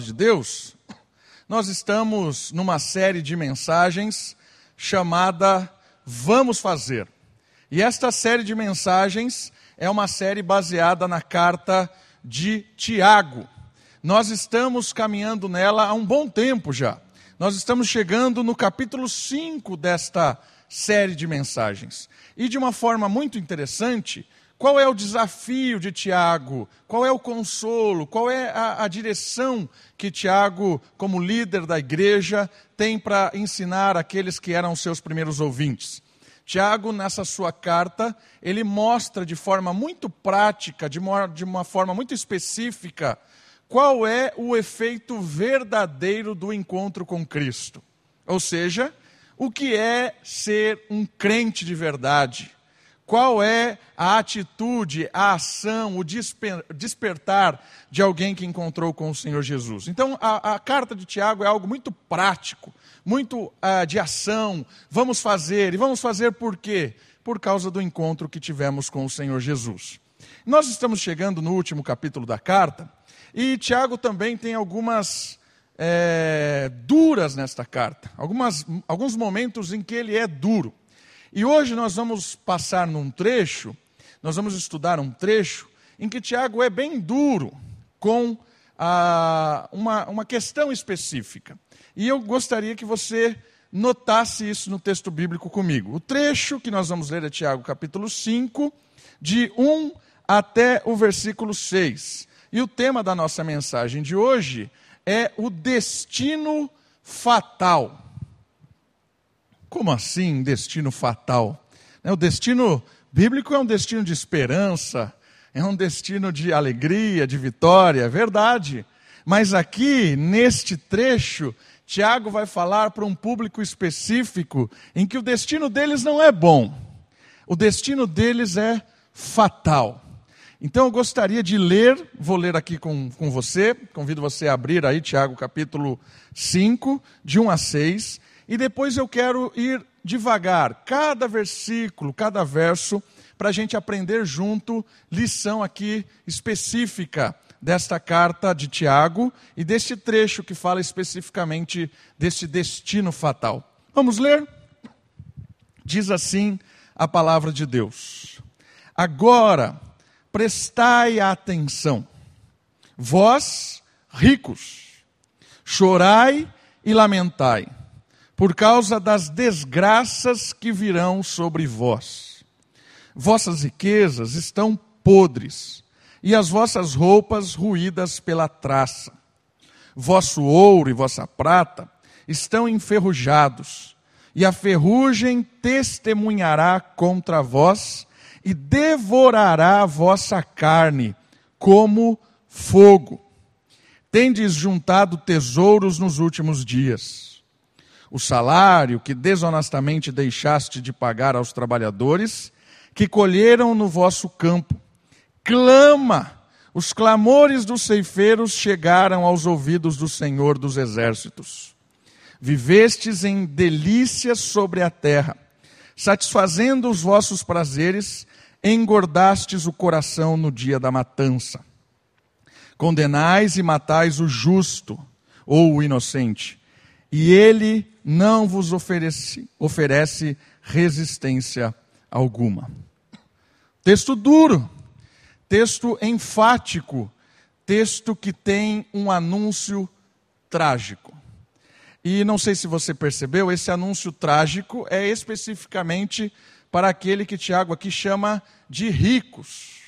palavra de Deus, nós estamos numa série de mensagens chamada Vamos Fazer. E esta série de mensagens é uma série baseada na carta de Tiago. Nós estamos caminhando nela há um bom tempo já. Nós estamos chegando no capítulo 5 desta série de mensagens. E de uma forma muito interessante, qual é o desafio de Tiago? Qual é o consolo? Qual é a, a direção que Tiago, como líder da igreja, tem para ensinar aqueles que eram seus primeiros ouvintes? Tiago, nessa sua carta, ele mostra de forma muito prática, de uma, de uma forma muito específica, qual é o efeito verdadeiro do encontro com Cristo. Ou seja, o que é ser um crente de verdade qual é a atitude, a ação, o despertar de alguém que encontrou com o Senhor Jesus? Então, a, a carta de Tiago é algo muito prático, muito uh, de ação. Vamos fazer, e vamos fazer por quê? Por causa do encontro que tivemos com o Senhor Jesus. Nós estamos chegando no último capítulo da carta, e Tiago também tem algumas é, duras nesta carta, algumas, alguns momentos em que ele é duro. E hoje nós vamos passar num trecho, nós vamos estudar um trecho em que Tiago é bem duro com ah, uma, uma questão específica. E eu gostaria que você notasse isso no texto bíblico comigo. O trecho que nós vamos ler é Tiago capítulo 5, de 1 até o versículo 6. E o tema da nossa mensagem de hoje é o destino fatal. Como assim destino fatal? Né, o destino bíblico é um destino de esperança, é um destino de alegria, de vitória, é verdade. Mas aqui, neste trecho, Tiago vai falar para um público específico em que o destino deles não é bom, o destino deles é fatal. Então eu gostaria de ler, vou ler aqui com, com você, convido você a abrir aí Tiago capítulo 5, de 1 a 6, e depois eu quero ir devagar, cada versículo, cada verso, para a gente aprender junto lição aqui específica desta carta de Tiago e deste trecho que fala especificamente deste destino fatal. Vamos ler? Diz assim a palavra de Deus: Agora prestai atenção, vós ricos, chorai e lamentai por causa das desgraças que virão sobre vós. Vossas riquezas estão podres, e as vossas roupas ruídas pela traça. Vosso ouro e vossa prata estão enferrujados, e a ferrugem testemunhará contra vós e devorará a vossa carne como fogo. Tendes juntado tesouros nos últimos dias o salário que desonestamente deixaste de pagar aos trabalhadores que colheram no vosso campo. Clama! Os clamores dos ceifeiros chegaram aos ouvidos do Senhor dos exércitos. Vivestes em delícias sobre a terra, satisfazendo os vossos prazeres, engordastes o coração no dia da matança. Condenais e matais o justo ou o inocente, e ele não vos oferece, oferece resistência alguma. Texto duro, texto enfático, texto que tem um anúncio trágico. E não sei se você percebeu, esse anúncio trágico é especificamente para aquele que Tiago aqui chama de ricos.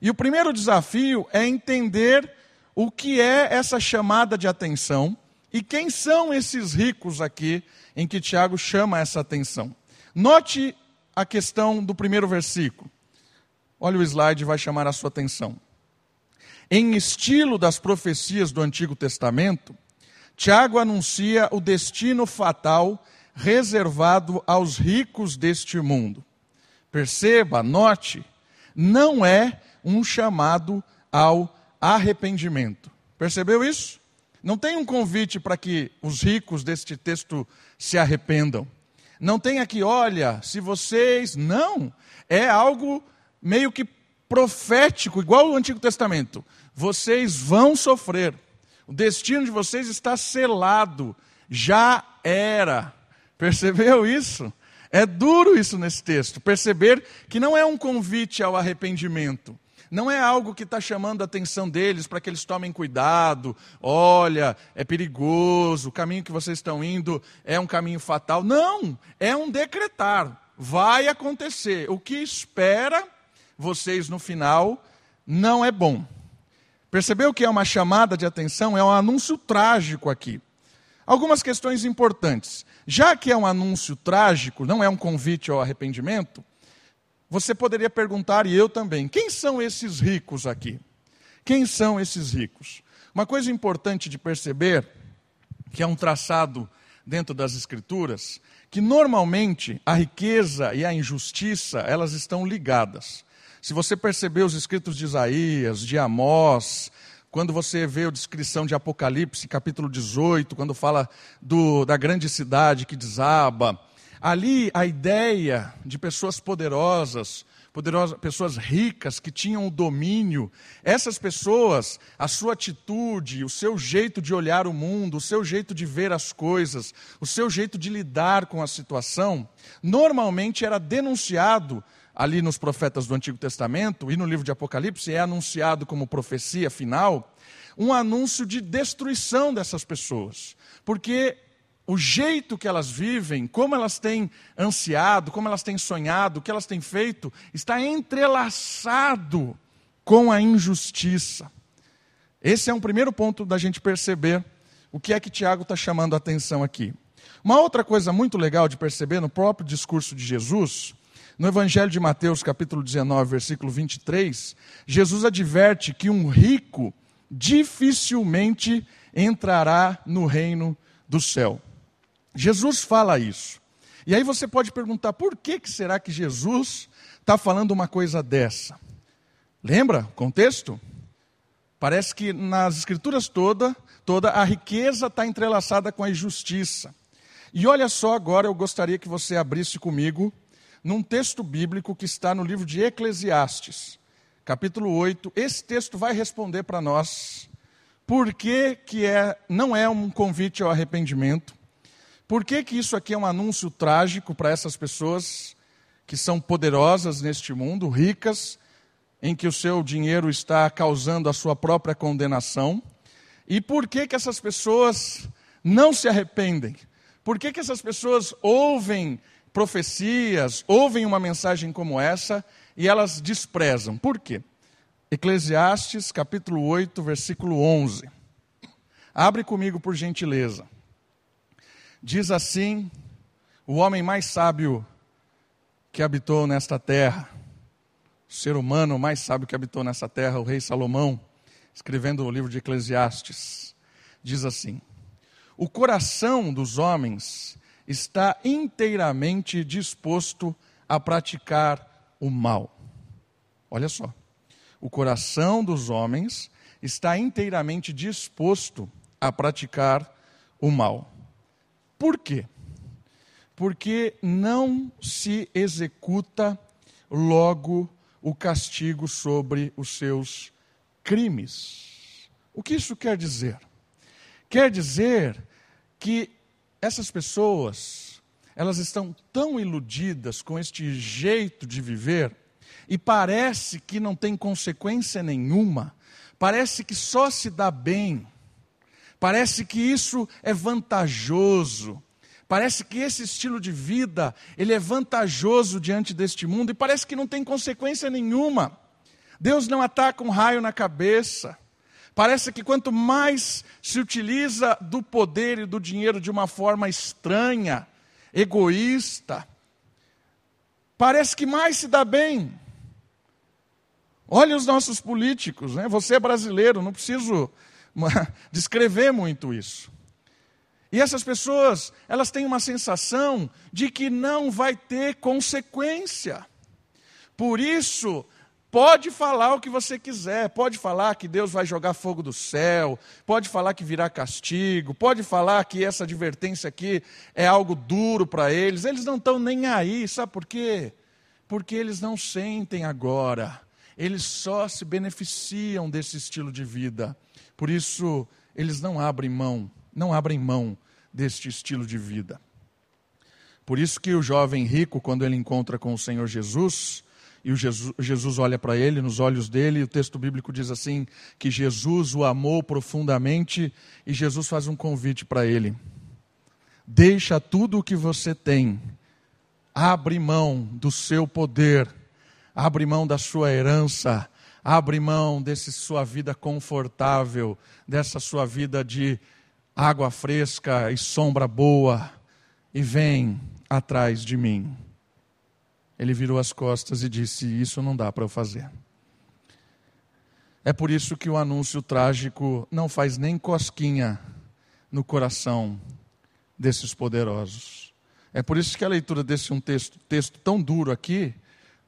E o primeiro desafio é entender o que é essa chamada de atenção e quem são esses ricos aqui em que Tiago chama essa atenção? Note a questão do primeiro versículo. Olha o slide, vai chamar a sua atenção. Em estilo das profecias do Antigo Testamento, Tiago anuncia o destino fatal reservado aos ricos deste mundo. Perceba, note, não é um chamado ao arrependimento. Percebeu isso? Não tem um convite para que os ricos deste texto se arrependam. Não tem aqui, olha, se vocês. Não. É algo meio que profético, igual o Antigo Testamento. Vocês vão sofrer. O destino de vocês está selado, já era. Percebeu isso? É duro isso nesse texto, perceber que não é um convite ao arrependimento, não é algo que está chamando a atenção deles para que eles tomem cuidado. Olha, é perigoso, o caminho que vocês estão indo é um caminho fatal. Não, é um decretar. Vai acontecer. O que espera vocês no final não é bom. Percebeu que é uma chamada de atenção? É um anúncio trágico aqui. Algumas questões importantes. Já que é um anúncio trágico, não é um convite ao arrependimento, você poderia perguntar, e eu também, quem são esses ricos aqui? Quem são esses ricos? Uma coisa importante de perceber, que é um traçado dentro das Escrituras, que normalmente a riqueza e a injustiça, elas estão ligadas. Se você perceber os escritos de Isaías, de Amós, quando você vê a descrição de Apocalipse, capítulo 18, quando fala do, da grande cidade que desaba, ali a ideia de pessoas poderosas, poderosas, pessoas ricas que tinham o domínio, essas pessoas, a sua atitude, o seu jeito de olhar o mundo, o seu jeito de ver as coisas, o seu jeito de lidar com a situação, normalmente era denunciado ali nos profetas do Antigo Testamento e no livro de Apocalipse, é anunciado como profecia final, um anúncio de destruição dessas pessoas. Porque o jeito que elas vivem, como elas têm ansiado, como elas têm sonhado, o que elas têm feito, está entrelaçado com a injustiça. Esse é um primeiro ponto da gente perceber o que é que Tiago está chamando a atenção aqui. Uma outra coisa muito legal de perceber no próprio discurso de Jesus no Evangelho de Mateus, capítulo 19, versículo 23, Jesus adverte que um rico dificilmente entrará no reino do céu. Jesus fala isso. E aí você pode perguntar, por que, que será que Jesus está falando uma coisa dessa? Lembra o contexto? Parece que nas escrituras toda, toda a riqueza está entrelaçada com a injustiça. E olha só agora, eu gostaria que você abrisse comigo num texto bíblico que está no livro de Eclesiastes, capítulo 8. Esse texto vai responder para nós por que, que é, não é um convite ao arrependimento, por que, que isso aqui é um anúncio trágico para essas pessoas que são poderosas neste mundo, ricas, em que o seu dinheiro está causando a sua própria condenação, e por que, que essas pessoas não se arrependem? Por que, que essas pessoas ouvem profecias, ouvem uma mensagem como essa e elas desprezam. Por quê? Eclesiastes capítulo 8, versículo 11. Abre comigo por gentileza. Diz assim: o homem mais sábio que habitou nesta terra, o ser humano mais sábio que habitou nessa terra, o rei Salomão, escrevendo o livro de Eclesiastes, diz assim: O coração dos homens está inteiramente disposto a praticar o mal. Olha só. O coração dos homens está inteiramente disposto a praticar o mal. Por quê? Porque não se executa logo o castigo sobre os seus crimes. O que isso quer dizer? Quer dizer que essas pessoas, elas estão tão iludidas com este jeito de viver e parece que não tem consequência nenhuma, parece que só se dá bem, parece que isso é vantajoso, parece que esse estilo de vida, ele é vantajoso diante deste mundo e parece que não tem consequência nenhuma. Deus não ataca um raio na cabeça. Parece que quanto mais se utiliza do poder e do dinheiro de uma forma estranha, egoísta, parece que mais se dá bem. Olha os nossos políticos, né? você é brasileiro, não preciso descrever muito isso. E essas pessoas, elas têm uma sensação de que não vai ter consequência. Por isso, Pode falar o que você quiser, pode falar que Deus vai jogar fogo do céu, pode falar que virá castigo, pode falar que essa advertência aqui é algo duro para eles. Eles não estão nem aí, sabe por quê? Porque eles não sentem agora, eles só se beneficiam desse estilo de vida. Por isso, eles não abrem mão, não abrem mão deste estilo de vida. Por isso que o jovem rico, quando ele encontra com o Senhor Jesus, e o Jesus, Jesus olha para ele, nos olhos dele, e o texto bíblico diz assim: que Jesus o amou profundamente, e Jesus faz um convite para ele: deixa tudo o que você tem, abre mão do seu poder, abre mão da sua herança, abre mão dessa sua vida confortável, dessa sua vida de água fresca e sombra boa, e vem atrás de mim. Ele virou as costas e disse: Isso não dá para eu fazer. É por isso que o anúncio trágico não faz nem cosquinha no coração desses poderosos. É por isso que a leitura desse um texto, texto tão duro aqui,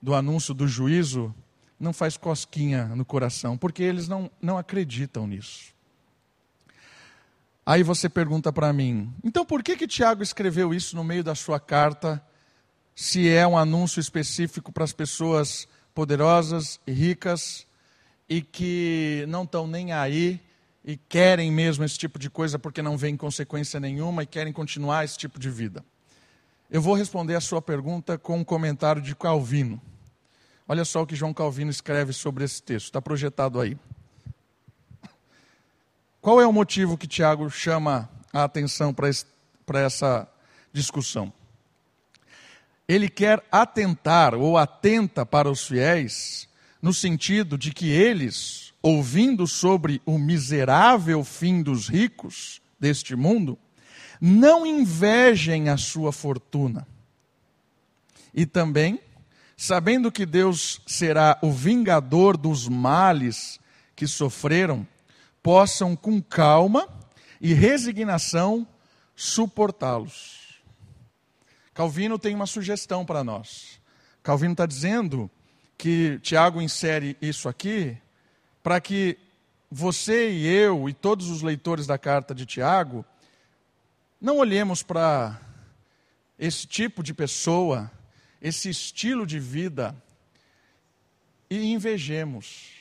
do anúncio do juízo, não faz cosquinha no coração, porque eles não, não acreditam nisso. Aí você pergunta para mim, então por que que Tiago escreveu isso no meio da sua carta, se é um anúncio específico para as pessoas poderosas e ricas e que não estão nem aí e querem mesmo esse tipo de coisa porque não vem consequência nenhuma e querem continuar esse tipo de vida? Eu vou responder a sua pergunta com um comentário de Calvino. Olha só o que João Calvino escreve sobre esse texto, está projetado aí. Qual é o motivo que Tiago chama a atenção para essa discussão? Ele quer atentar ou atenta para os fiéis, no sentido de que eles, ouvindo sobre o miserável fim dos ricos deste mundo, não invejem a sua fortuna. E também, sabendo que Deus será o vingador dos males que sofreram, possam com calma e resignação suportá-los. Calvino tem uma sugestão para nós. Calvino está dizendo que Tiago insere isso aqui para que você e eu e todos os leitores da carta de Tiago não olhemos para esse tipo de pessoa, esse estilo de vida e invejemos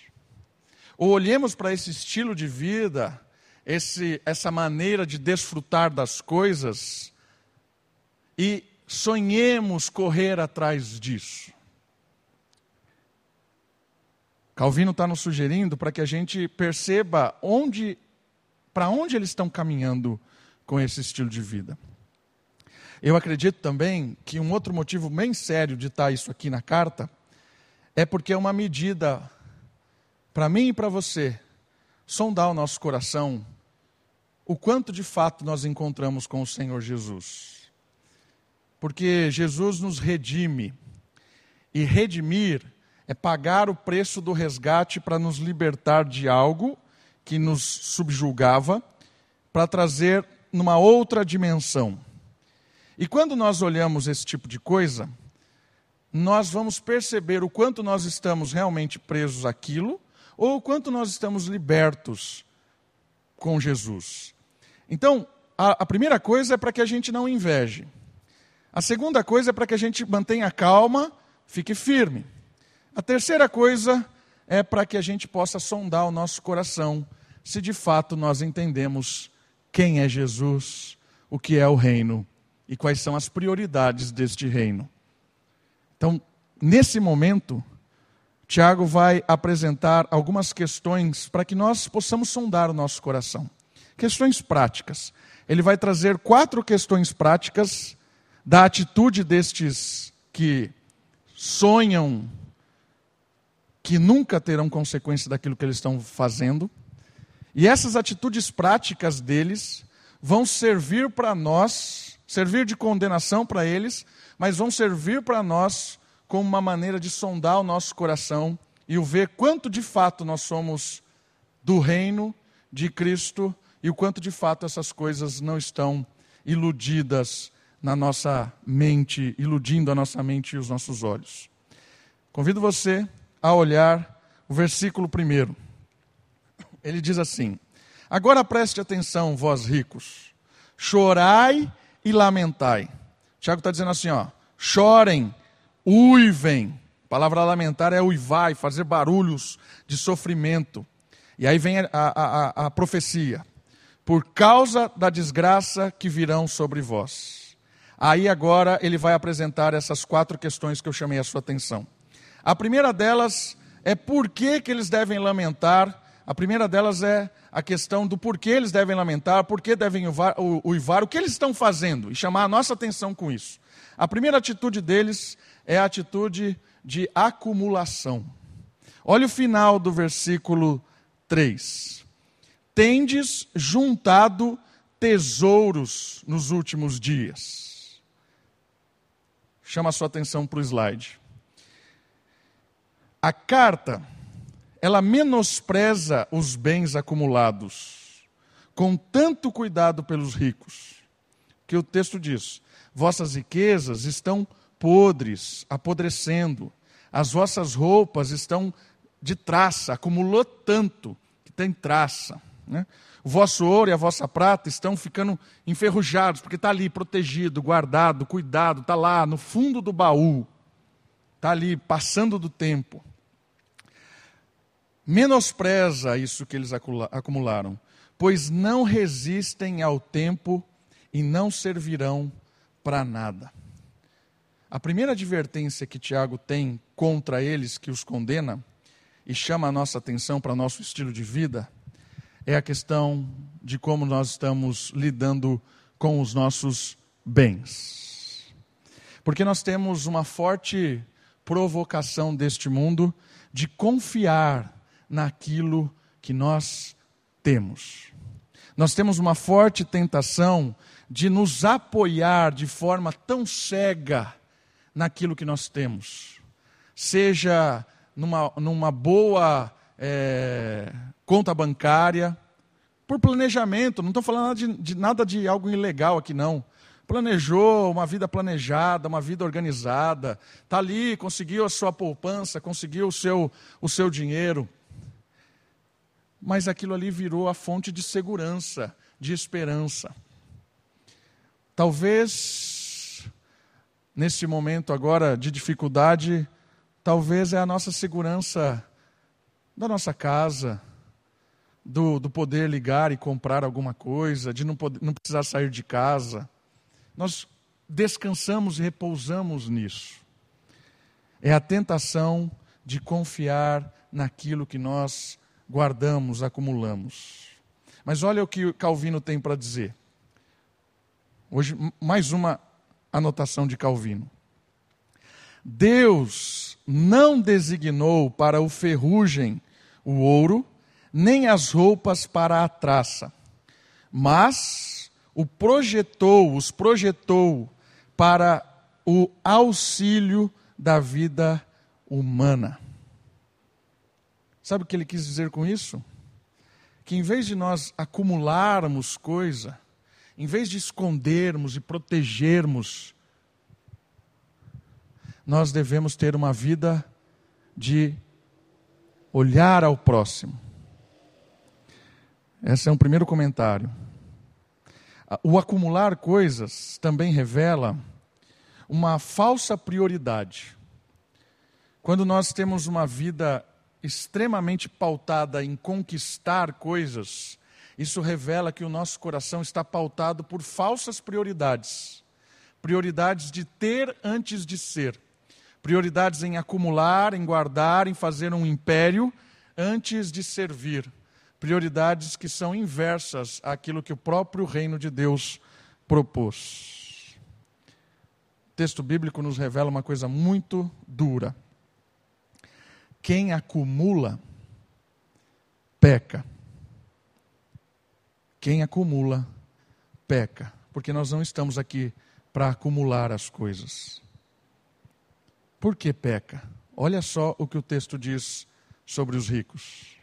ou olhemos para esse estilo de vida, esse, essa maneira de desfrutar das coisas e sonhemos correr atrás disso. Calvino está nos sugerindo para que a gente perceba onde, para onde eles estão caminhando com esse estilo de vida. Eu acredito também que um outro motivo bem sério de estar isso aqui na carta é porque é uma medida para mim e para você, sondar o nosso coração, o quanto de fato nós encontramos com o Senhor Jesus. Porque Jesus nos redime, e redimir é pagar o preço do resgate para nos libertar de algo que nos subjulgava, para trazer numa outra dimensão. E quando nós olhamos esse tipo de coisa, nós vamos perceber o quanto nós estamos realmente presos àquilo ou o quanto nós estamos libertos com Jesus. Então, a, a primeira coisa é para que a gente não inveje. A segunda coisa é para que a gente mantenha calma, fique firme. A terceira coisa é para que a gente possa sondar o nosso coração, se de fato nós entendemos quem é Jesus, o que é o reino e quais são as prioridades deste reino. Então, nesse momento, Tiago vai apresentar algumas questões para que nós possamos sondar o nosso coração. Questões práticas. Ele vai trazer quatro questões práticas da atitude destes que sonham que nunca terão consequência daquilo que eles estão fazendo. E essas atitudes práticas deles vão servir para nós, servir de condenação para eles, mas vão servir para nós como uma maneira de sondar o nosso coração e o ver quanto de fato nós somos do reino de Cristo e o quanto de fato essas coisas não estão iludidas na nossa mente, iludindo a nossa mente e os nossos olhos. Convido você a olhar o versículo primeiro. Ele diz assim: Agora preste atenção, vós ricos, chorai e lamentai. Tiago está dizendo assim: ó, chorem uivem. A palavra lamentar é uivar fazer barulhos de sofrimento. E aí vem a, a, a, a profecia. por causa da desgraça que virão sobre vós. Aí agora ele vai apresentar essas quatro questões que eu chamei a sua atenção. A primeira delas é por que, que eles devem lamentar. A primeira delas é a questão do porquê eles devem lamentar, por que devem uivar, o que eles estão fazendo e chamar a nossa atenção com isso. A primeira atitude deles é a atitude de acumulação. Olha o final do versículo 3. Tendes juntado tesouros nos últimos dias. Chama a sua atenção para o slide. A carta, ela menospreza os bens acumulados, com tanto cuidado pelos ricos, que o texto diz: vossas riquezas estão podres, apodrecendo, as vossas roupas estão de traça, acumulou tanto que tem traça. Né? O vosso ouro e a vossa prata estão ficando enferrujados, porque está ali protegido, guardado, cuidado, está lá no fundo do baú, está ali passando do tempo menospreza isso que eles acumularam, pois não resistem ao tempo e não servirão para nada. A primeira advertência que Tiago tem contra eles, que os condena e chama a nossa atenção para nosso estilo de vida, é a questão de como nós estamos lidando com os nossos bens. Porque nós temos uma forte provocação deste mundo de confiar naquilo que nós temos. Nós temos uma forte tentação de nos apoiar de forma tão cega naquilo que nós temos, seja numa, numa boa é, conta bancária, por planejamento, não estou falando de, de, nada de algo ilegal aqui, não. Planejou uma vida planejada, uma vida organizada, está ali, conseguiu a sua poupança, conseguiu o seu, o seu dinheiro mas aquilo ali virou a fonte de segurança, de esperança. Talvez, nesse momento agora de dificuldade, talvez é a nossa segurança da nossa casa, do, do poder ligar e comprar alguma coisa, de não, poder, não precisar sair de casa. Nós descansamos e repousamos nisso. É a tentação de confiar naquilo que nós guardamos, acumulamos. Mas olha o que Calvino tem para dizer. Hoje, mais uma anotação de Calvino. Deus não designou para o ferrugem o ouro, nem as roupas para a traça, mas o projetou, os projetou para o auxílio da vida humana. Sabe o que ele quis dizer com isso? Que em vez de nós acumularmos coisa, em vez de escondermos e protegermos, nós devemos ter uma vida de olhar ao próximo. Esse é um primeiro comentário. O acumular coisas também revela uma falsa prioridade. Quando nós temos uma vida extremamente pautada em conquistar coisas, isso revela que o nosso coração está pautado por falsas prioridades. Prioridades de ter antes de ser. Prioridades em acumular, em guardar, em fazer um império antes de servir. Prioridades que são inversas àquilo que o próprio reino de Deus propôs. O texto bíblico nos revela uma coisa muito dura. Quem acumula, peca. Quem acumula, peca. Porque nós não estamos aqui para acumular as coisas. Por que peca? Olha só o que o texto diz sobre os ricos.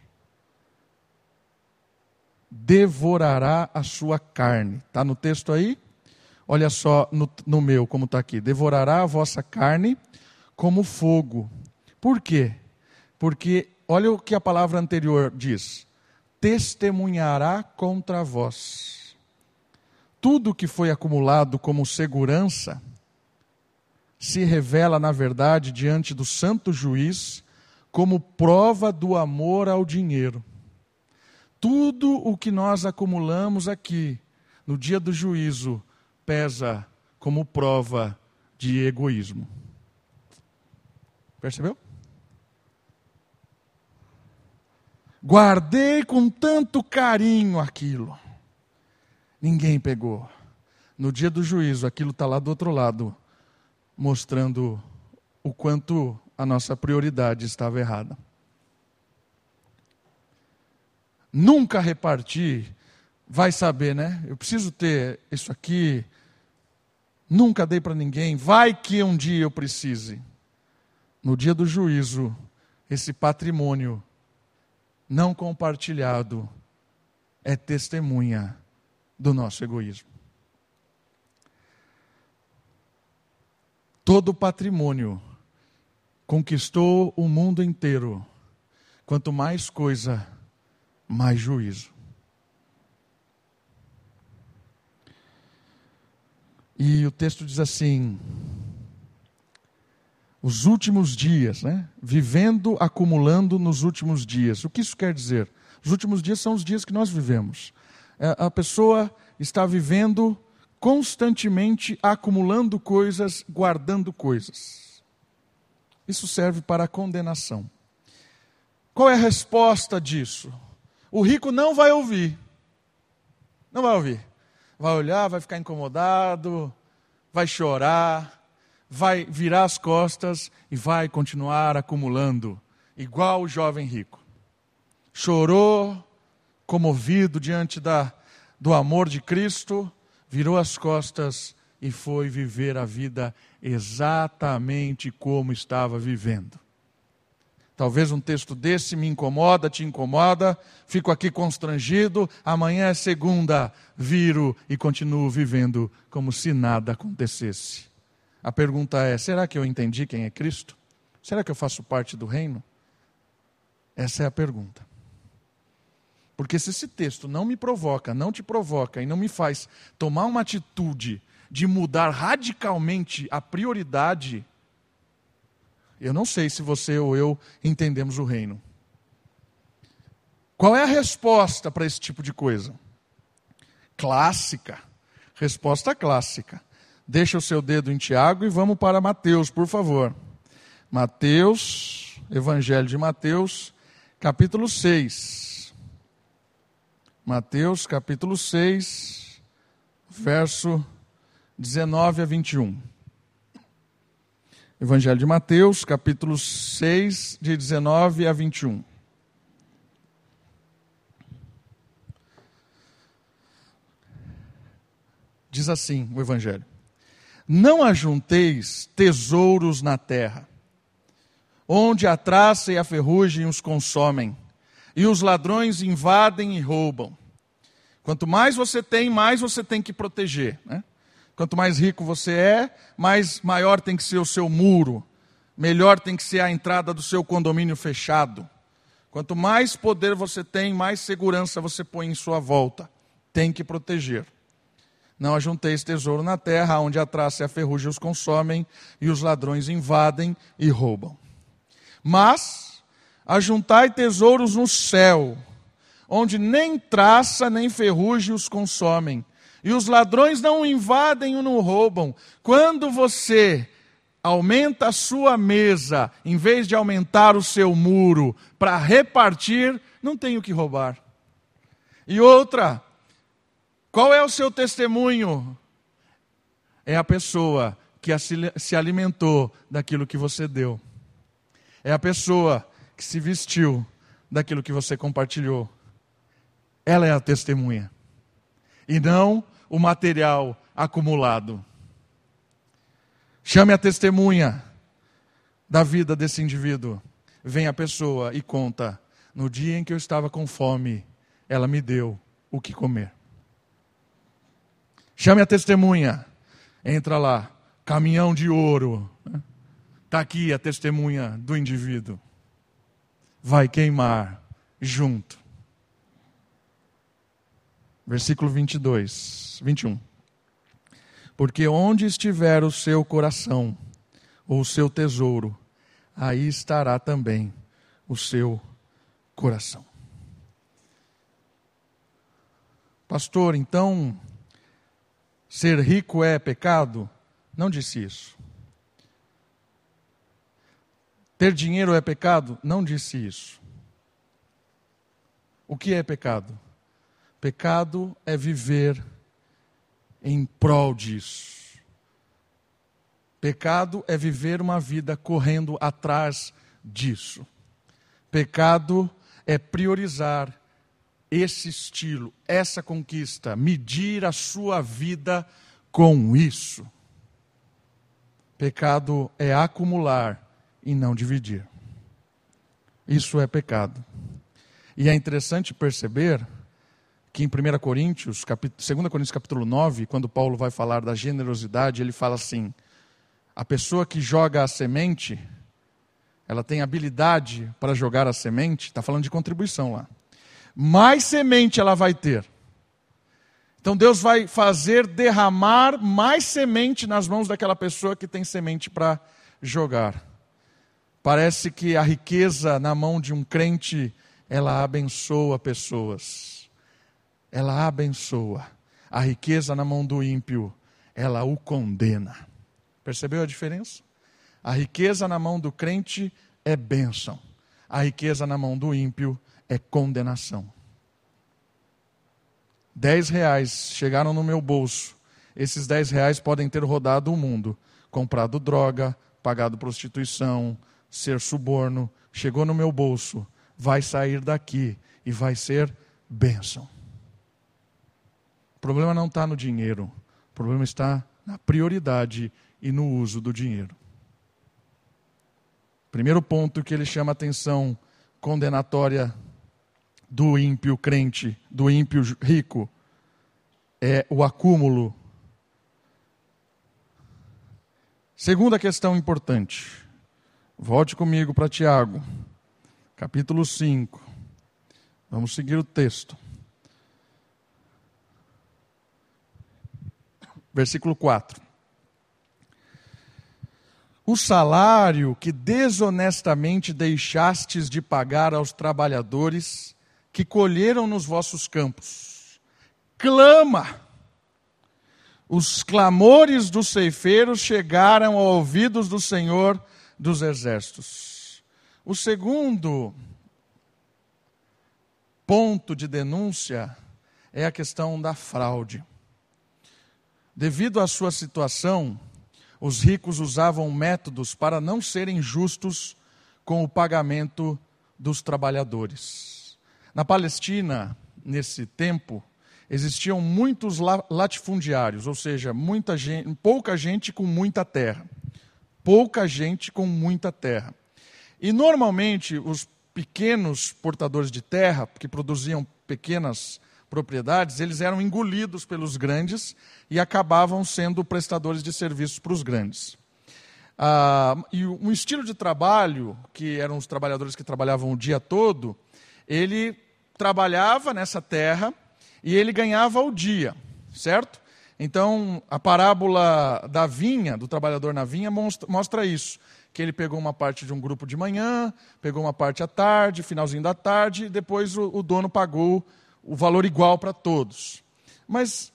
Devorará a sua carne. Está no texto aí? Olha só no, no meu, como está aqui. Devorará a vossa carne como fogo. Por quê? Porque olha o que a palavra anterior diz: testemunhará contra vós. Tudo que foi acumulado como segurança se revela, na verdade, diante do santo juiz, como prova do amor ao dinheiro. tudo o que nós acumulamos aqui, no dia do juízo, pesa como prova de egoísmo. Percebeu? Guardei com tanto carinho aquilo. Ninguém pegou. No dia do juízo, aquilo está lá do outro lado, mostrando o quanto a nossa prioridade estava errada. Nunca repartir, vai saber, né? Eu preciso ter isso aqui. Nunca dei para ninguém. Vai que um dia eu precise. No dia do juízo, esse patrimônio não compartilhado é testemunha do nosso egoísmo. Todo patrimônio conquistou o mundo inteiro. Quanto mais coisa, mais juízo. E o texto diz assim: os últimos dias, né? Vivendo, acumulando nos últimos dias. O que isso quer dizer? Os últimos dias são os dias que nós vivemos. É, a pessoa está vivendo constantemente acumulando coisas, guardando coisas. Isso serve para a condenação. Qual é a resposta disso? O rico não vai ouvir. Não vai ouvir. Vai olhar, vai ficar incomodado, vai chorar vai virar as costas e vai continuar acumulando, igual o jovem rico. Chorou, comovido diante da, do amor de Cristo, virou as costas e foi viver a vida exatamente como estava vivendo. Talvez um texto desse me incomoda, te incomoda, fico aqui constrangido, amanhã é segunda, viro e continuo vivendo como se nada acontecesse. A pergunta é: será que eu entendi quem é Cristo? Será que eu faço parte do reino? Essa é a pergunta. Porque se esse texto não me provoca, não te provoca e não me faz tomar uma atitude de mudar radicalmente a prioridade, eu não sei se você ou eu entendemos o reino. Qual é a resposta para esse tipo de coisa? Clássica. Resposta clássica. Deixa o seu dedo em Tiago e vamos para Mateus, por favor. Mateus, Evangelho de Mateus, capítulo 6. Mateus, capítulo 6, verso 19 a 21. Evangelho de Mateus, capítulo 6, de 19 a 21. Diz assim o Evangelho. Não ajunteis tesouros na terra, onde a traça e a ferrugem os consomem, e os ladrões invadem e roubam. Quanto mais você tem, mais você tem que proteger. Né? Quanto mais rico você é, mais maior tem que ser o seu muro, melhor tem que ser a entrada do seu condomínio fechado. Quanto mais poder você tem, mais segurança você põe em sua volta. Tem que proteger. Não ajunteis tesouro na terra, onde a traça e a ferrugem os consomem, e os ladrões invadem e roubam. Mas ajuntai tesouros no céu, onde nem traça nem ferrugem os consomem, e os ladrões não invadem ou não roubam. Quando você aumenta a sua mesa, em vez de aumentar o seu muro para repartir, não tem o que roubar. E outra, qual é o seu testemunho? É a pessoa que se alimentou daquilo que você deu. É a pessoa que se vestiu daquilo que você compartilhou. Ela é a testemunha. E não o material acumulado. Chame a testemunha da vida desse indivíduo. Vem a pessoa e conta: no dia em que eu estava com fome, ela me deu o que comer. Chame a testemunha. Entra lá. Caminhão de ouro. Está aqui a testemunha do indivíduo. Vai queimar junto. Versículo 22, 21. Porque onde estiver o seu coração, ou o seu tesouro, aí estará também o seu coração. Pastor, então ser rico é pecado? Não disse isso. Ter dinheiro é pecado? Não disse isso. O que é pecado? Pecado é viver em prol disso. Pecado é viver uma vida correndo atrás disso. Pecado é priorizar esse estilo, essa conquista, medir a sua vida com isso. Pecado é acumular e não dividir. Isso é pecado. E é interessante perceber que em 1 Coríntios, capítulo, 2 Coríntios capítulo 9, quando Paulo vai falar da generosidade, ele fala assim: a pessoa que joga a semente, ela tem habilidade para jogar a semente, está falando de contribuição lá. Mais semente ela vai ter. Então Deus vai fazer derramar mais semente nas mãos daquela pessoa que tem semente para jogar. Parece que a riqueza na mão de um crente, ela abençoa pessoas. Ela abençoa. A riqueza na mão do ímpio, ela o condena. Percebeu a diferença? A riqueza na mão do crente é bênção. A riqueza na mão do ímpio é condenação. Dez reais chegaram no meu bolso. Esses dez reais podem ter rodado o mundo, comprado droga, pagado prostituição, ser suborno, chegou no meu bolso, vai sair daqui e vai ser bênção. O problema não está no dinheiro, o problema está na prioridade e no uso do dinheiro. Primeiro ponto que ele chama atenção condenatória do ímpio crente, do ímpio rico, é o acúmulo. Segunda questão importante. Volte comigo para Tiago, capítulo 5. Vamos seguir o texto. Versículo 4. O salário que desonestamente deixastes de pagar aos trabalhadores que colheram nos vossos campos, clama. Os clamores dos ceifeiros chegaram aos ouvidos do Senhor dos exércitos. O segundo ponto de denúncia é a questão da fraude. Devido à sua situação, os ricos usavam métodos para não serem justos com o pagamento dos trabalhadores. Na Palestina, nesse tempo, existiam muitos latifundiários, ou seja, muita gente, pouca gente com muita terra pouca gente com muita terra. E normalmente os pequenos portadores de terra, que produziam pequenas propriedades, eles eram engolidos pelos grandes e acabavam sendo prestadores de serviços para os grandes. Ah, e um estilo de trabalho, que eram os trabalhadores que trabalhavam o dia todo, ele trabalhava nessa terra e ele ganhava o dia, certo? Então, a parábola da vinha, do trabalhador na vinha, mostra, isso. Que ele pegou uma parte de um grupo de manhã, pegou uma parte à tarde, finalzinho da tarde, e depois o, o dono pagou o valor igual para todos. Mas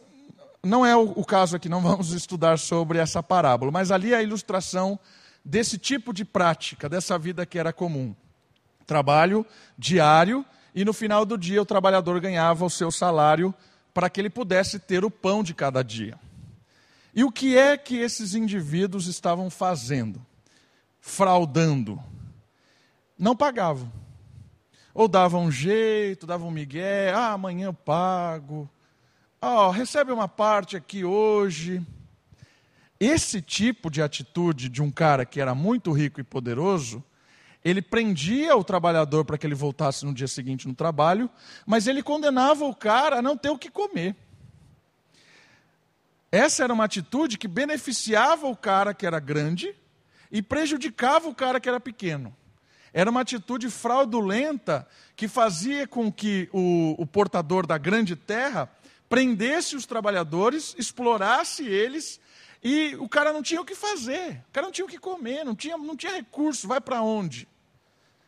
não é o, o caso aqui, não vamos estudar sobre essa parábola, mas ali é a ilustração desse tipo de prática, dessa vida que era comum. Trabalho diário, e no final do dia o trabalhador ganhava o seu salário para que ele pudesse ter o pão de cada dia. E o que é que esses indivíduos estavam fazendo? Fraudando. Não pagavam. Ou davam um jeito, davam um migué, ah, amanhã eu pago. Oh, recebe uma parte aqui hoje. Esse tipo de atitude de um cara que era muito rico e poderoso ele prendia o trabalhador para que ele voltasse no dia seguinte no trabalho, mas ele condenava o cara a não ter o que comer. Essa era uma atitude que beneficiava o cara que era grande e prejudicava o cara que era pequeno. Era uma atitude fraudulenta que fazia com que o, o portador da grande terra prendesse os trabalhadores, explorasse eles e o cara não tinha o que fazer, o cara não tinha o que comer, não tinha, não tinha recurso, vai para onde?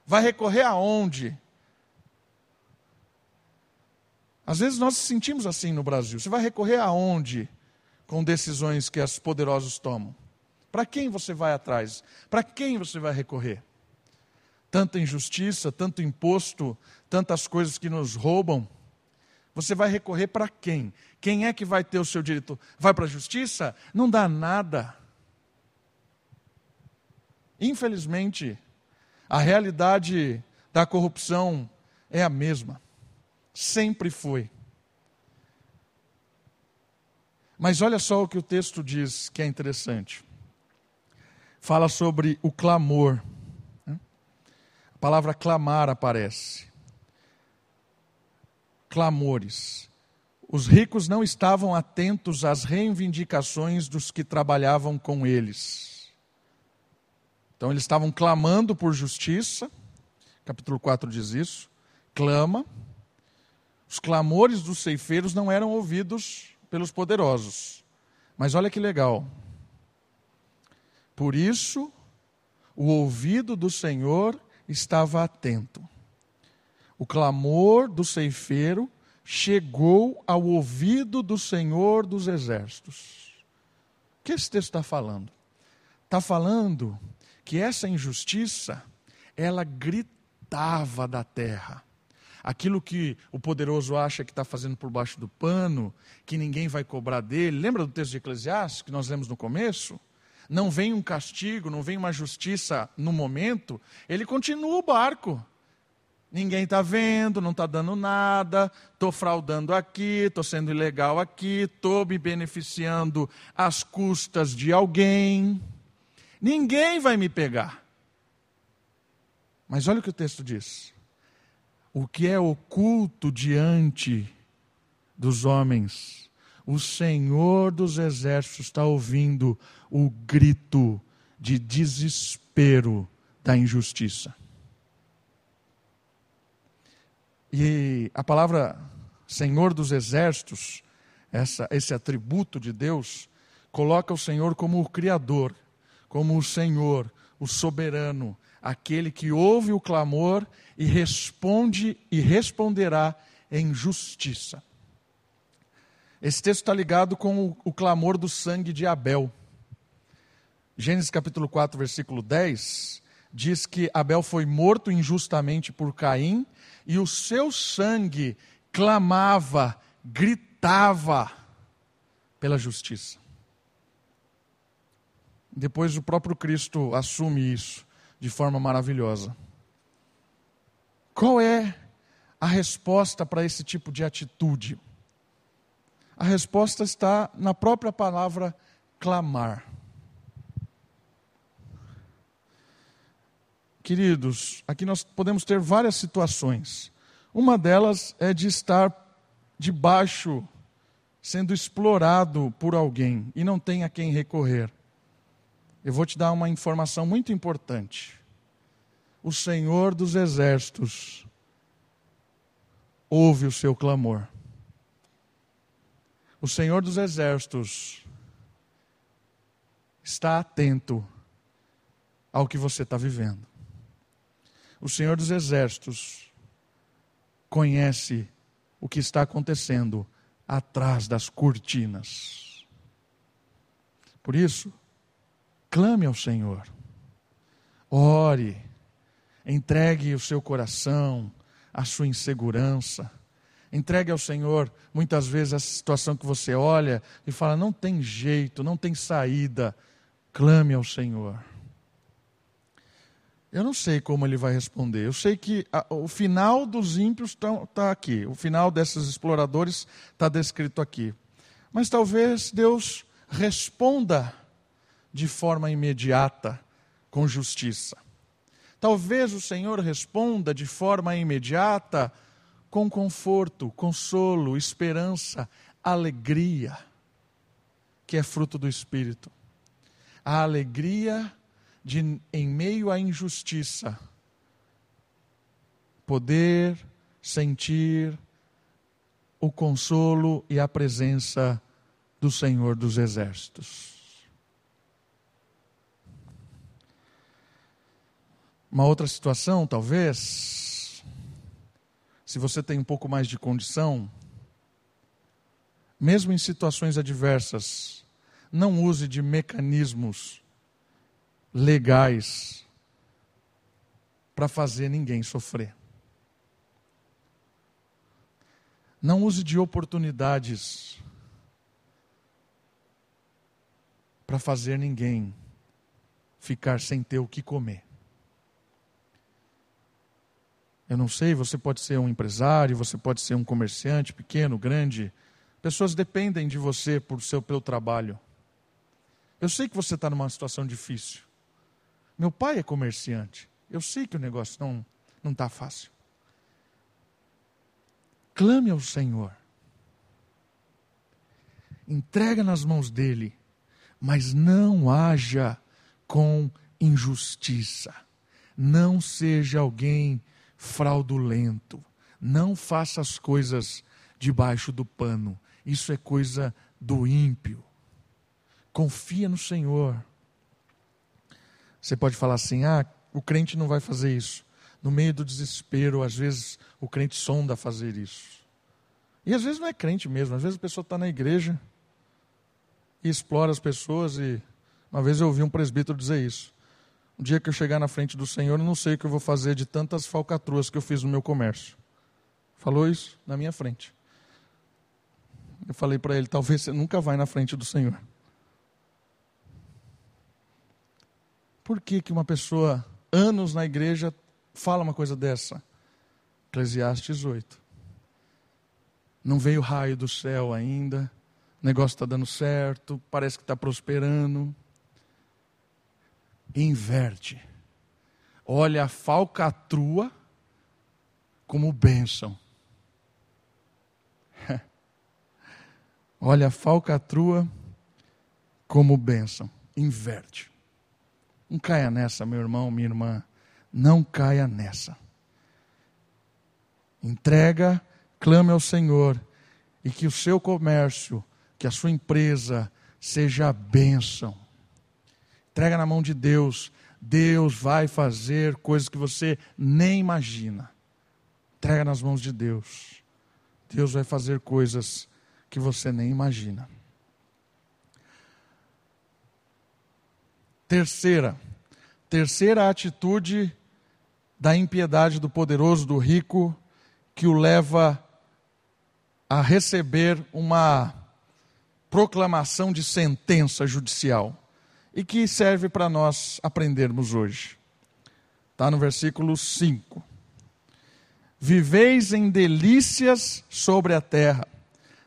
Vai recorrer aonde? Às vezes nós sentimos assim no Brasil. Você vai recorrer aonde com decisões que os poderosos tomam? Para quem você vai atrás? Para quem você vai recorrer? Tanta injustiça, tanto imposto, tantas coisas que nos roubam. Você vai recorrer para quem? Quem é que vai ter o seu direito? Vai para a justiça? Não dá nada. Infelizmente, a realidade da corrupção é a mesma. Sempre foi. Mas olha só o que o texto diz que é interessante. Fala sobre o clamor. Né? A palavra clamar aparece. Clamores. Os ricos não estavam atentos às reivindicações dos que trabalhavam com eles. Então, eles estavam clamando por justiça, capítulo 4 diz isso, clama. Os clamores dos ceifeiros não eram ouvidos pelos poderosos. Mas olha que legal. Por isso, o ouvido do Senhor estava atento. O clamor do ceifeiro chegou ao ouvido do Senhor dos exércitos. O que esse texto está falando? Está falando que essa injustiça, ela gritava da terra aquilo que o poderoso acha que está fazendo por baixo do pano, que ninguém vai cobrar dele. Lembra do texto de Eclesiastes que nós lemos no começo? Não vem um castigo, não vem uma justiça no momento, ele continua o barco. Ninguém está vendo, não está dando nada, estou fraudando aqui, estou sendo ilegal aqui, estou me beneficiando às custas de alguém. Ninguém vai me pegar. Mas olha o que o texto diz o que é oculto diante dos homens. O Senhor dos Exércitos está ouvindo o grito de desespero da injustiça. E a palavra Senhor dos Exércitos, essa, esse atributo de Deus, coloca o Senhor como o Criador, como o Senhor, o soberano, aquele que ouve o clamor e responde e responderá em justiça. Esse texto está ligado com o, o, clamor do sangue de Abel. Gênesis capítulo 4, versículo 10, diz que Abel foi morto injustamente por Caim e o seu sangue clamava, gritava pela justiça. Depois o próprio Cristo assume isso de forma maravilhosa. Qual é a resposta para esse tipo de atitude? A resposta está na própria palavra clamar. Queridos, aqui nós podemos ter várias situações. Uma delas é de estar debaixo, sendo explorado por alguém e não tem a quem recorrer eu vou te dar uma informação muito importante. O Senhor dos Exércitos ouve o seu clamor. O Senhor dos Exércitos está atento ao que você está vivendo. O Senhor dos Exércitos conhece o que está acontecendo atrás das cortinas. Por isso, Clame ao Senhor. Ore. Entregue o seu coração, a sua insegurança. Entregue ao Senhor, muitas vezes, essa situação que você olha e fala: não tem jeito, não tem saída. Clame ao Senhor. Eu não sei como ele vai responder. Eu sei que a, o final dos ímpios está tá aqui. O final desses exploradores está descrito aqui. Mas talvez Deus responda de forma imediata, com justiça. Talvez o Senhor responda de forma imediata com conforto, consolo, esperança, alegria, que é fruto do Espírito. A alegria de, em meio à injustiça, poder sentir o consolo e a presença do Senhor dos Exércitos. Uma outra situação, talvez, se você tem um pouco mais de condição, mesmo em situações adversas, não use de mecanismos legais para fazer ninguém sofrer. Não use de oportunidades para fazer ninguém ficar sem ter o que comer. Eu não sei, você pode ser um empresário, você pode ser um comerciante, pequeno, grande. Pessoas dependem de você por seu pelo trabalho. Eu sei que você está numa situação difícil. Meu pai é comerciante. Eu sei que o negócio não não está fácil. Clame ao Senhor. Entrega nas mãos dele, mas não haja com injustiça. Não seja alguém fraudulento. Não faça as coisas debaixo do pano. Isso é coisa do ímpio. Confia no Senhor. Você pode falar assim: ah, o crente não vai fazer isso. No meio do desespero, às vezes o crente sonda fazer isso. E às vezes não é crente mesmo, às vezes a pessoa está na igreja e explora as pessoas. E uma vez eu ouvi um presbítero dizer isso. Um dia que eu chegar na frente do Senhor, eu não sei o que eu vou fazer de tantas falcatruas que eu fiz no meu comércio. Falou isso na minha frente. Eu falei para ele: talvez você nunca vai na frente do Senhor. Por que, que uma pessoa, anos na igreja, fala uma coisa dessa? Eclesiastes 8. Não veio raio do céu ainda, o negócio está dando certo, parece que está prosperando inverte. Olha a falcatrua como bênção. Olha a falcatrua como bênção. Inverte. Não caia nessa, meu irmão, minha irmã. Não caia nessa. Entrega, clame ao Senhor e que o seu comércio, que a sua empresa seja bênção Entrega na mão de Deus. Deus vai fazer coisas que você nem imagina. Entrega nas mãos de Deus. Deus vai fazer coisas que você nem imagina. Terceira, terceira atitude da impiedade do poderoso, do rico, que o leva a receber uma proclamação de sentença judicial e que serve para nós aprendermos hoje. Está no versículo 5. Viveis em delícias sobre a terra,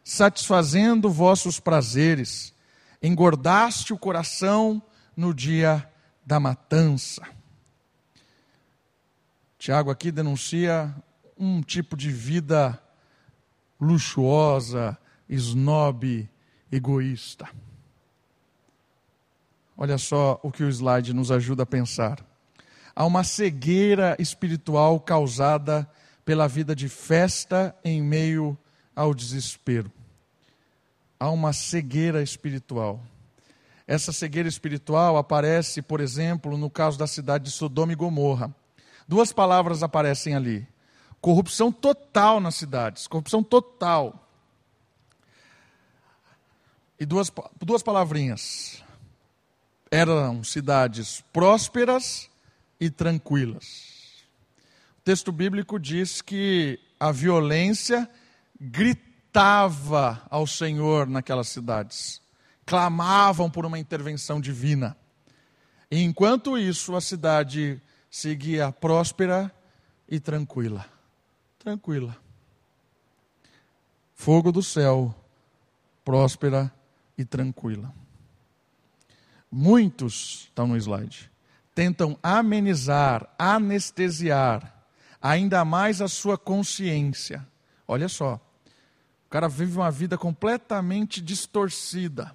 satisfazendo vossos prazeres, engordaste o coração no dia da matança. Tiago aqui denuncia um tipo de vida luxuosa, snob, egoísta. Olha só o que o slide nos ajuda a pensar. Há uma cegueira espiritual causada pela vida de festa em meio ao desespero. Há uma cegueira espiritual. Essa cegueira espiritual aparece, por exemplo, no caso da cidade de Sodoma e Gomorra. Duas palavras aparecem ali: corrupção total nas cidades, corrupção total. E duas, duas palavrinhas: eram cidades prósperas e tranquilas. O texto bíblico diz que a violência gritava ao Senhor naquelas cidades, clamavam por uma intervenção divina. E enquanto isso, a cidade seguia próspera e tranquila. Tranquila. Fogo do céu, próspera e tranquila. Muitos, estão no slide, tentam amenizar, anestesiar ainda mais a sua consciência. Olha só, o cara vive uma vida completamente distorcida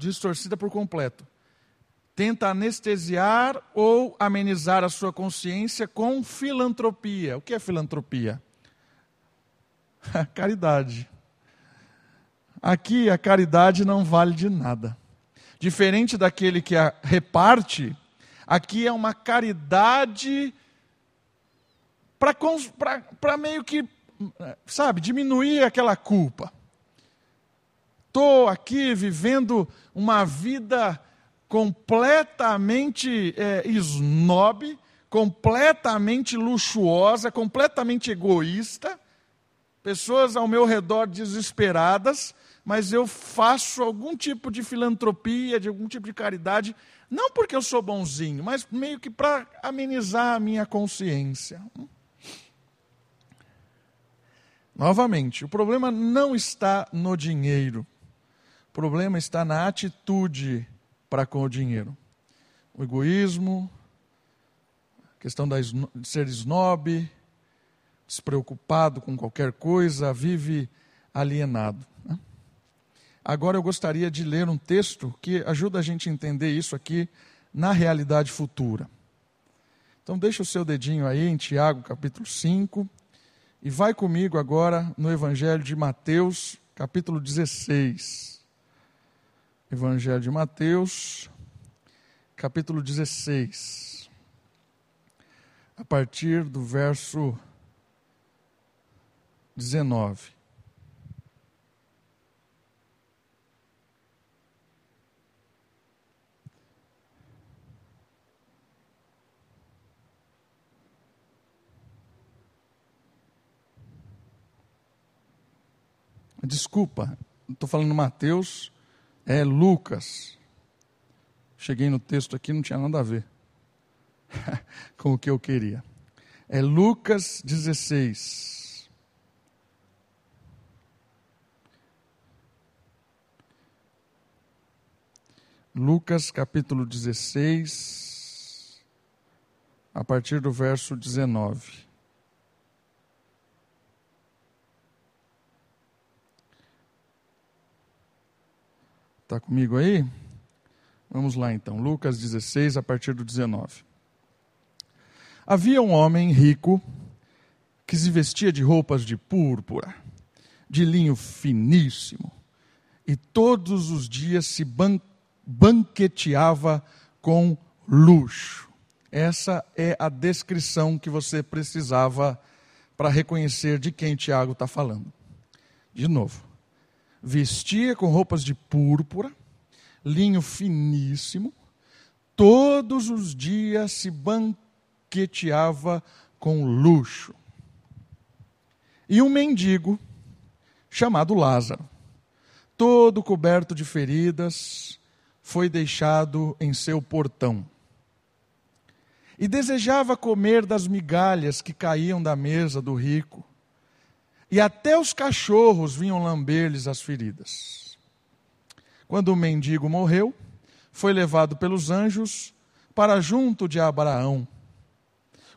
distorcida por completo. Tenta anestesiar ou amenizar a sua consciência com filantropia. O que é filantropia? caridade. Aqui a caridade não vale de nada. Diferente daquele que a reparte, aqui é uma caridade para meio que, sabe, diminuir aquela culpa. estou aqui vivendo uma vida completamente é, snob, completamente luxuosa, completamente egoísta, pessoas ao meu redor desesperadas, mas eu faço algum tipo de filantropia, de algum tipo de caridade, não porque eu sou bonzinho, mas meio que para amenizar a minha consciência. Novamente, o problema não está no dinheiro. O problema está na atitude para com o dinheiro. O egoísmo, a questão de ser snob, despreocupado com qualquer coisa, vive alienado. Agora eu gostaria de ler um texto que ajuda a gente a entender isso aqui na realidade futura. Então deixa o seu dedinho aí em Tiago capítulo 5 e vai comigo agora no Evangelho de Mateus capítulo 16. Evangelho de Mateus capítulo 16. A partir do verso 19. Desculpa, estou falando Mateus, é Lucas. Cheguei no texto aqui, não tinha nada a ver com o que eu queria. É Lucas 16. Lucas capítulo 16, a partir do verso 19. Está comigo aí? Vamos lá então, Lucas 16, a partir do 19. Havia um homem rico que se vestia de roupas de púrpura, de linho finíssimo, e todos os dias se ban banqueteava com luxo. Essa é a descrição que você precisava para reconhecer de quem Tiago está falando. De novo vestia com roupas de púrpura, linho finíssimo, todos os dias se banqueteava com luxo. E um mendigo, chamado Lázaro, todo coberto de feridas, foi deixado em seu portão. E desejava comer das migalhas que caíam da mesa do rico e até os cachorros vinham lamber-lhes as feridas. Quando o mendigo morreu, foi levado pelos anjos para junto de Abraão.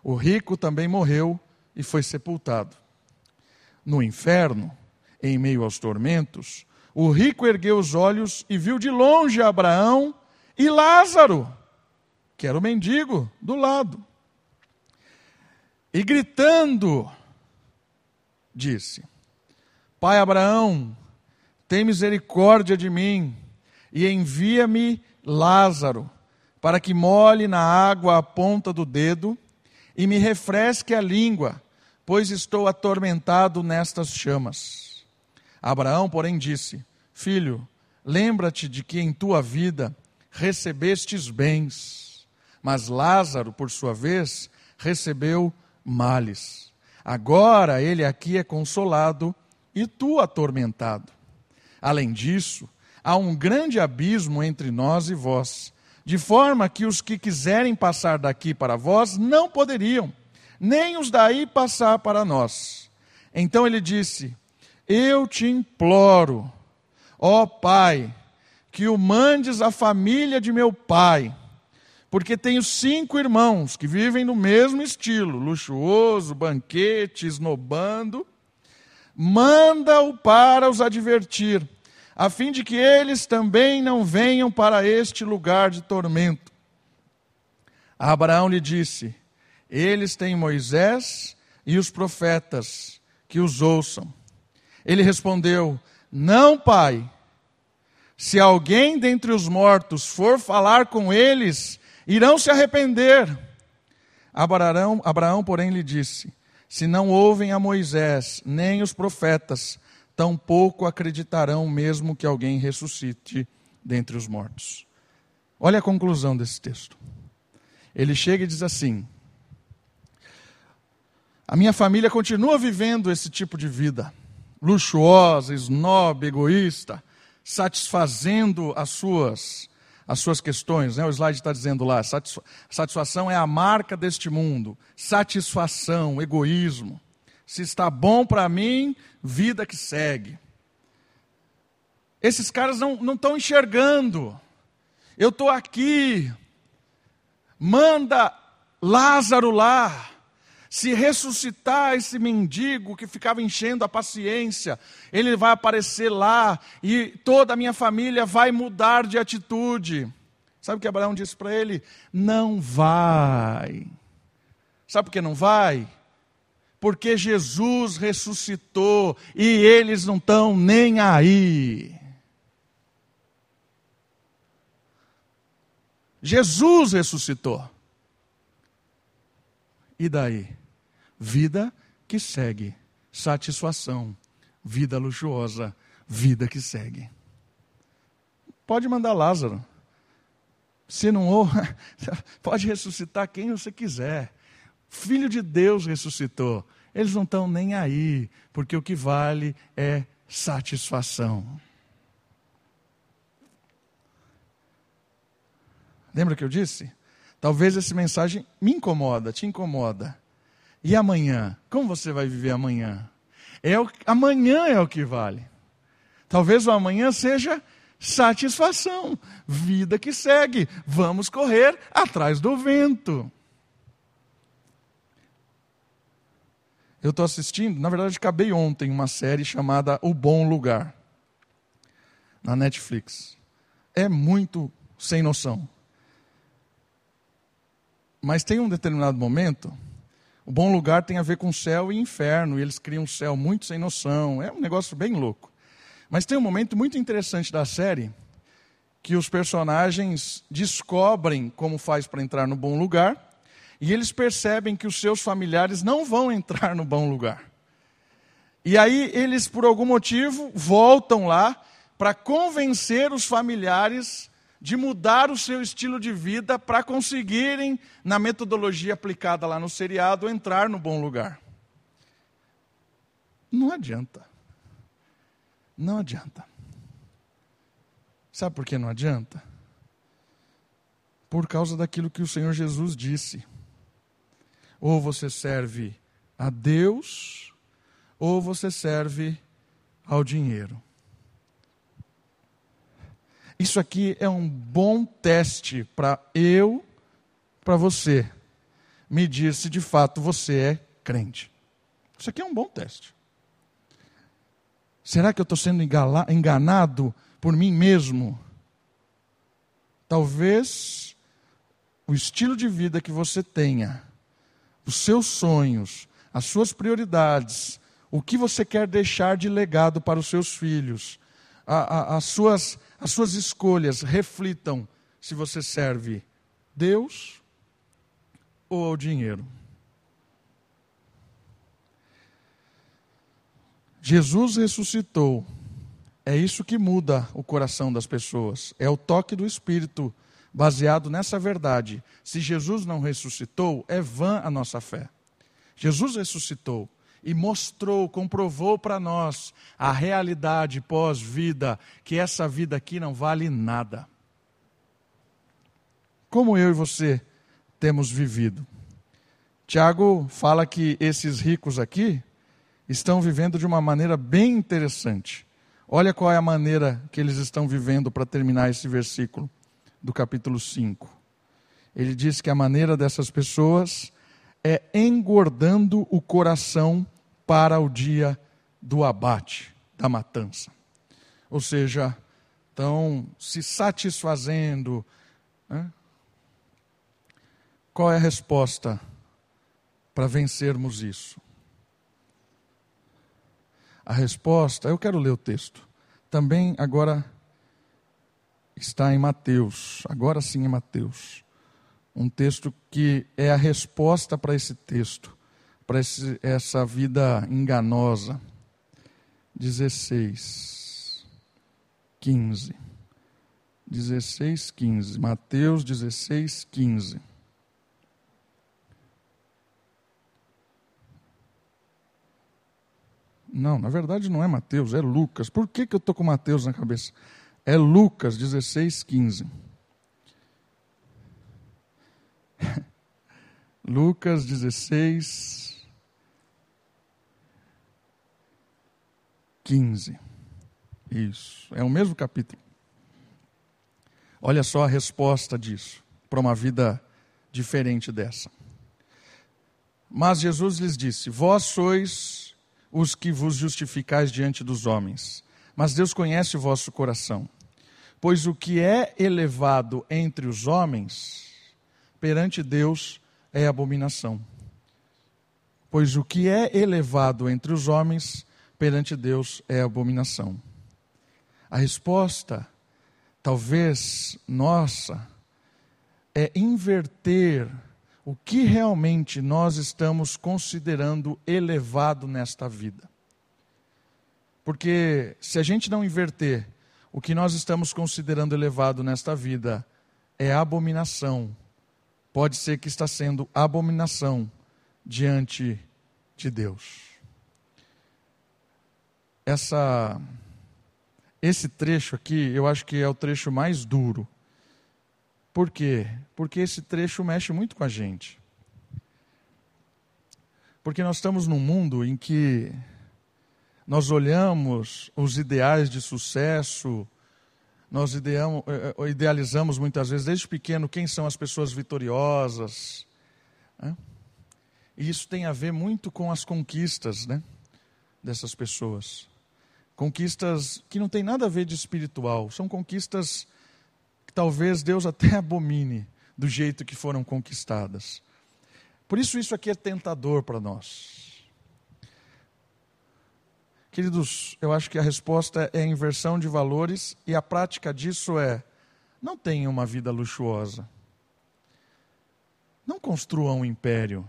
O rico também morreu e foi sepultado. No inferno, em meio aos tormentos, o rico ergueu os olhos e viu de longe Abraão e Lázaro, que era o mendigo, do lado. E gritando, disse: Pai Abraão, tem misericórdia de mim e envia-me Lázaro, para que molhe na água a ponta do dedo e me refresque a língua, pois estou atormentado nestas chamas. Abraão, porém, disse: Filho, lembra-te de que em tua vida recebestes bens, mas Lázaro, por sua vez, recebeu males. Agora ele aqui é consolado e tu atormentado. Além disso, há um grande abismo entre nós e vós, de forma que os que quiserem passar daqui para vós não poderiam, nem os daí passar para nós. Então ele disse: Eu te imploro, ó Pai, que o mandes à família de meu pai porque tenho cinco irmãos que vivem no mesmo estilo, luxuoso, banquete, esnobando. Manda-o para os advertir, a fim de que eles também não venham para este lugar de tormento. Abraão lhe disse: Eles têm Moisés e os profetas, que os ouçam. Ele respondeu: Não, pai. Se alguém dentre os mortos for falar com eles, irão se arrepender. Abraão, Abraão, porém, lhe disse: Se não ouvem a Moisés nem os profetas, tampouco acreditarão mesmo que alguém ressuscite dentre os mortos. Olha a conclusão desse texto. Ele chega e diz assim: A minha família continua vivendo esse tipo de vida, luxuosa, snob, egoísta, satisfazendo as suas as suas questões, né? o slide está dizendo lá, satisfação é a marca deste mundo, satisfação, egoísmo. Se está bom para mim, vida que segue. Esses caras não estão enxergando. Eu estou aqui. Manda Lázaro lá. Se ressuscitar esse mendigo que ficava enchendo a paciência, ele vai aparecer lá e toda a minha família vai mudar de atitude. Sabe o que Abraão disse para ele? Não vai. Sabe por que não vai? Porque Jesus ressuscitou e eles não estão nem aí. Jesus ressuscitou. E daí? Vida que segue, satisfação, vida luxuosa, vida que segue. Pode mandar Lázaro. Se não ou, pode ressuscitar quem você quiser. Filho de Deus ressuscitou. Eles não estão nem aí, porque o que vale é satisfação. Lembra que eu disse? Talvez essa mensagem me incomoda, te incomoda. E amanhã? Como você vai viver amanhã? É o, amanhã é o que vale. Talvez o amanhã seja satisfação, vida que segue. Vamos correr atrás do vento. Eu estou assistindo, na verdade, acabei ontem uma série chamada O Bom Lugar, na Netflix. É muito sem noção. Mas tem um determinado momento, o bom lugar tem a ver com céu e inferno, e eles criam um céu muito sem noção, é um negócio bem louco. Mas tem um momento muito interessante da série, que os personagens descobrem como faz para entrar no bom lugar, e eles percebem que os seus familiares não vão entrar no bom lugar. E aí eles, por algum motivo, voltam lá para convencer os familiares de mudar o seu estilo de vida para conseguirem, na metodologia aplicada lá no seriado, entrar no bom lugar. Não adianta. Não adianta. Sabe por que não adianta? Por causa daquilo que o Senhor Jesus disse. Ou você serve a Deus, ou você serve ao dinheiro. Isso aqui é um bom teste para eu, para você, medir se de fato você é crente. Isso aqui é um bom teste. Será que eu estou sendo enganado por mim mesmo? Talvez o estilo de vida que você tenha, os seus sonhos, as suas prioridades, o que você quer deixar de legado para os seus filhos, a, a, as, suas, as suas escolhas reflitam se você serve Deus ou ao dinheiro. Jesus ressuscitou. É isso que muda o coração das pessoas. É o toque do Espírito baseado nessa verdade. Se Jesus não ressuscitou, é vã a nossa fé. Jesus ressuscitou e mostrou, comprovou para nós a realidade pós-vida, que essa vida aqui não vale nada. Como eu e você temos vivido? Tiago fala que esses ricos aqui estão vivendo de uma maneira bem interessante. Olha qual é a maneira que eles estão vivendo para terminar esse versículo do capítulo 5. Ele diz que a maneira dessas pessoas é engordando o coração para o dia do abate, da matança. Ou seja, estão se satisfazendo. Né? Qual é a resposta para vencermos isso? A resposta, eu quero ler o texto. Também agora está em Mateus, agora sim em Mateus. Um texto que é a resposta para esse texto para essa vida enganosa. 16, 15. 16, 15. Mateus 16, 15. Não, na verdade não é Mateus, é Lucas. Por que, que eu estou com Mateus na cabeça? É Lucas 16, 15. Lucas 16, 15. Isso, é o mesmo capítulo. Olha só a resposta disso, para uma vida diferente dessa. Mas Jesus lhes disse: Vós sois os que vos justificais diante dos homens, mas Deus conhece o vosso coração. Pois o que é elevado entre os homens, perante Deus é abominação. Pois o que é elevado entre os homens, perante Deus é abominação. A resposta, talvez nossa, é inverter o que realmente nós estamos considerando elevado nesta vida. Porque se a gente não inverter o que nós estamos considerando elevado nesta vida é abominação, pode ser que está sendo abominação diante de Deus. Essa esse trecho aqui, eu acho que é o trecho mais duro por quê? Porque esse trecho mexe muito com a gente. Porque nós estamos num mundo em que nós olhamos os ideais de sucesso, nós ideamos, eh, eh, idealizamos muitas vezes, desde pequeno, quem são as pessoas vitoriosas. Né? E isso tem a ver muito com as conquistas né, dessas pessoas. Conquistas que não tem nada a ver de espiritual, são conquistas que talvez Deus até abomine do jeito que foram conquistadas. Por isso, isso aqui é tentador para nós. Queridos, eu acho que a resposta é a inversão de valores e a prática disso é: não tenha uma vida luxuosa. Não construa um império.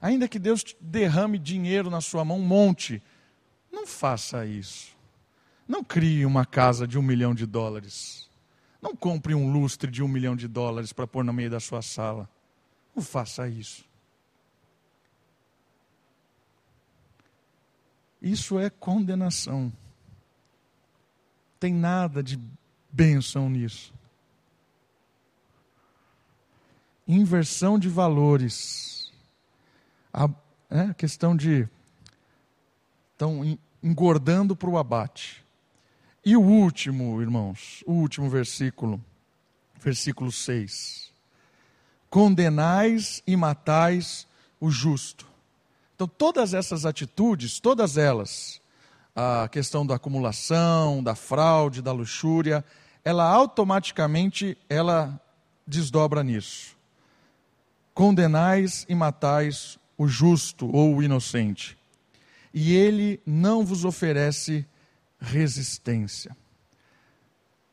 Ainda que Deus derrame dinheiro na sua mão, um monte, não faça isso. Não crie uma casa de um milhão de dólares. Não compre um lustre de um milhão de dólares para pôr no meio da sua sala. Não faça isso. Isso é condenação. Tem nada de bênção nisso. Inversão de valores. A é, questão de estão engordando para o abate. E o último, irmãos, o último versículo, versículo 6. Condenais e matais o justo. Então, todas essas atitudes, todas elas, a questão da acumulação, da fraude, da luxúria, ela automaticamente ela desdobra nisso. Condenais e matais o justo ou o inocente, e ele não vos oferece resistência.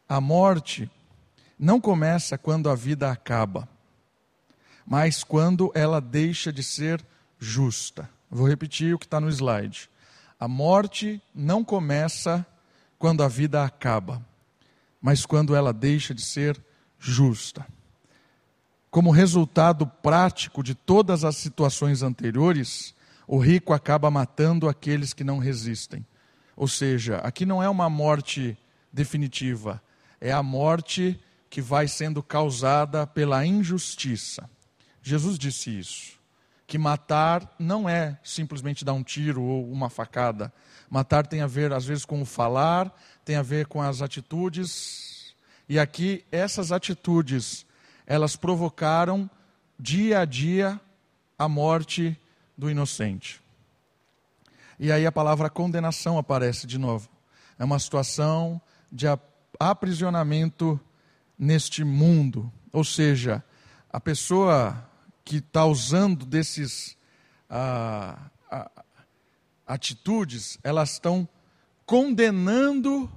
A morte não começa quando a vida acaba, mas quando ela deixa de ser justa. Vou repetir o que está no slide. A morte não começa quando a vida acaba, mas quando ela deixa de ser justa. Como resultado prático de todas as situações anteriores, o rico acaba matando aqueles que não resistem. Ou seja, aqui não é uma morte definitiva, é a morte que vai sendo causada pela injustiça. Jesus disse isso. Que matar não é simplesmente dar um tiro ou uma facada. Matar tem a ver, às vezes, com o falar, tem a ver com as atitudes. E aqui, essas atitudes, elas provocaram dia a dia a morte do inocente. E aí a palavra condenação aparece de novo. É uma situação de aprisionamento neste mundo. Ou seja, a pessoa que está usando desses ah, atitudes, elas estão condenando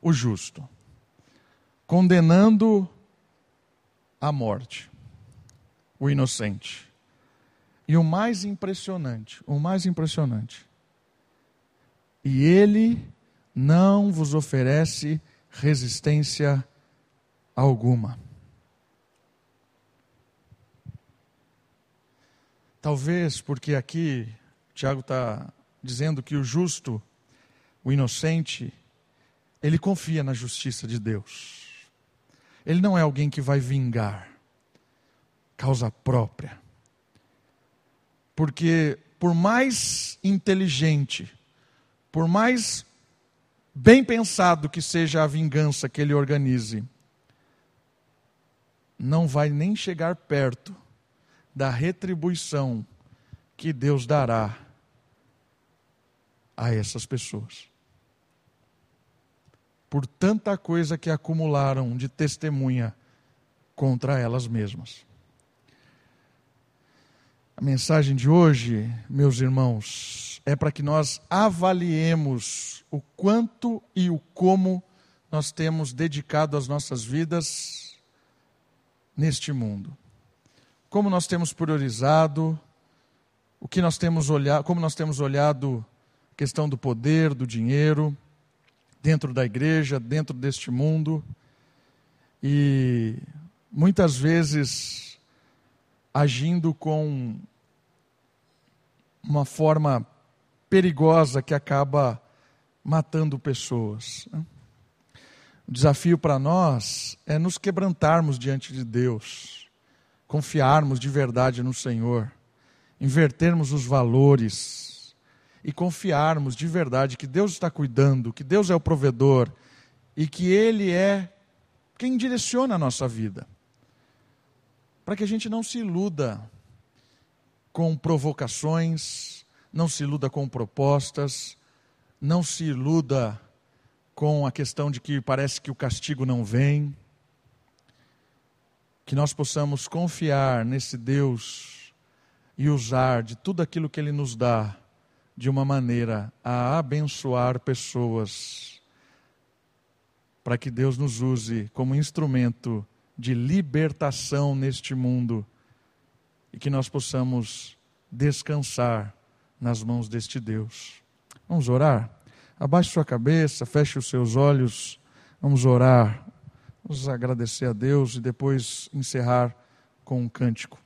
o justo, condenando a morte, o inocente. E o mais impressionante, o mais impressionante, e ele não vos oferece resistência alguma. Talvez porque aqui Tiago está dizendo que o justo, o inocente, ele confia na justiça de Deus. Ele não é alguém que vai vingar, causa própria. Porque por mais inteligente, por mais bem pensado que seja a vingança que ele organize, não vai nem chegar perto da retribuição que Deus dará a essas pessoas. Por tanta coisa que acumularam de testemunha contra elas mesmas. A mensagem de hoje, meus irmãos, é para que nós avaliemos o quanto e o como nós temos dedicado as nossas vidas neste mundo como nós temos priorizado, o que nós temos olhado, como nós temos olhado a questão do poder, do dinheiro, dentro da igreja, dentro deste mundo. E muitas vezes agindo com uma forma perigosa que acaba matando pessoas. O desafio para nós é nos quebrantarmos diante de Deus confiarmos de verdade no Senhor, invertermos os valores e confiarmos de verdade que Deus está cuidando, que Deus é o provedor e que Ele é quem direciona a nossa vida. Para que a gente não se iluda com provocações, não se iluda com propostas, não se iluda com a questão de que parece que o castigo não vem. Que nós possamos confiar nesse Deus e usar de tudo aquilo que Ele nos dá de uma maneira a abençoar pessoas, para que Deus nos use como instrumento de libertação neste mundo e que nós possamos descansar nas mãos deste Deus. Vamos orar? Abaixe sua cabeça, feche os seus olhos, vamos orar Vamos agradecer a Deus e depois encerrar com um cântico.